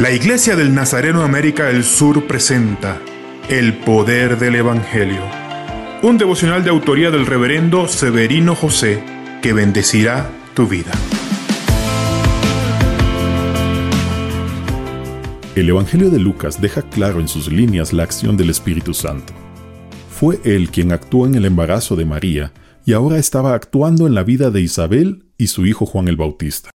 La Iglesia del Nazareno América del Sur presenta El Poder del Evangelio, un devocional de autoría del reverendo Severino José que bendecirá tu vida. El Evangelio de Lucas deja claro en sus líneas la acción del Espíritu Santo. Fue él quien actuó en el embarazo de María y ahora estaba actuando en la vida de Isabel y su hijo Juan el Bautista.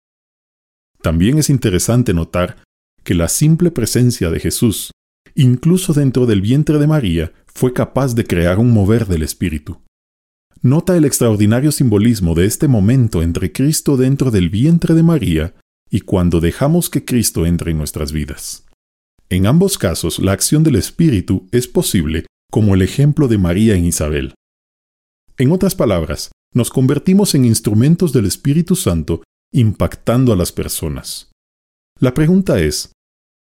También es interesante notar que la simple presencia de Jesús, incluso dentro del vientre de María, fue capaz de crear un mover del Espíritu. Nota el extraordinario simbolismo de este momento entre Cristo dentro del vientre de María y cuando dejamos que Cristo entre en nuestras vidas. En ambos casos, la acción del Espíritu es posible como el ejemplo de María en Isabel. En otras palabras, nos convertimos en instrumentos del Espíritu Santo impactando a las personas. La pregunta es,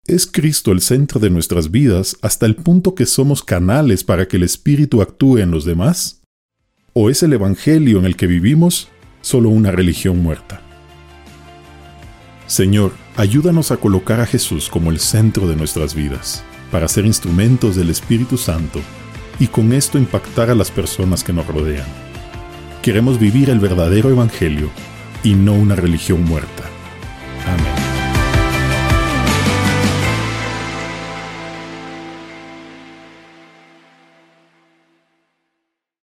¿es Cristo el centro de nuestras vidas hasta el punto que somos canales para que el Espíritu actúe en los demás? ¿O es el Evangelio en el que vivimos solo una religión muerta? Señor, ayúdanos a colocar a Jesús como el centro de nuestras vidas, para ser instrumentos del Espíritu Santo y con esto impactar a las personas que nos rodean. Queremos vivir el verdadero Evangelio y no una religión muerta. Amén.